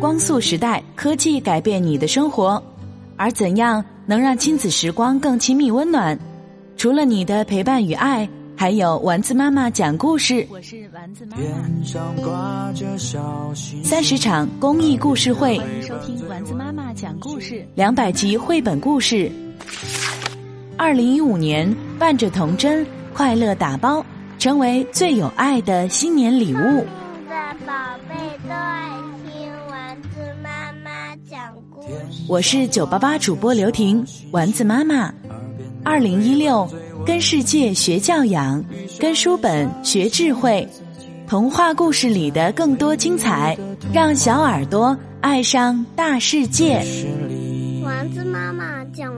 光速时代，科技改变你的生活，而怎样能让亲子时光更亲密温暖？除了你的陪伴与爱，还有丸子妈妈讲故事。我是丸子妈妈。三十场公益故事会，欢迎收听丸子妈妈讲故事。两百集绘本故事。二零一五年，伴着童真，快乐打包，成为最有爱的新年礼物。我是九八八主播刘婷，丸子妈妈。二零一六，跟世界学教养，跟书本学智慧，童话故事里的更多精彩，让小耳朵爱上大世界。丸子妈妈讲。